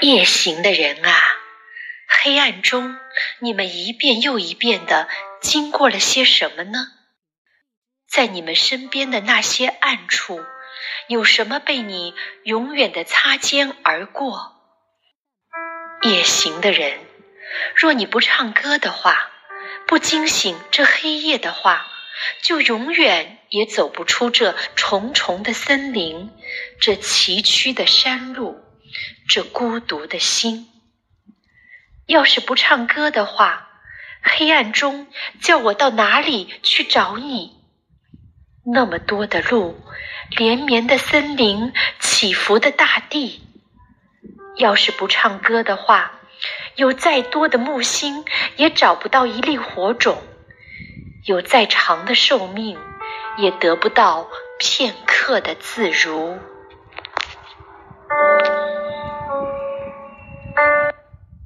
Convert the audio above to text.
夜行的人啊，黑暗中，你们一遍又一遍的经过了些什么呢？在你们身边的那些暗处，有什么被你永远的擦肩而过？夜行的人，若你不唱歌的话，不惊醒这黑夜的话，就永远也走不出这重重的森林，这崎岖的山路。这孤独的心，要是不唱歌的话，黑暗中叫我到哪里去找你？那么多的路，连绵的森林，起伏的大地。要是不唱歌的话，有再多的木星也找不到一粒火种，有再长的寿命，也得不到片刻的自如。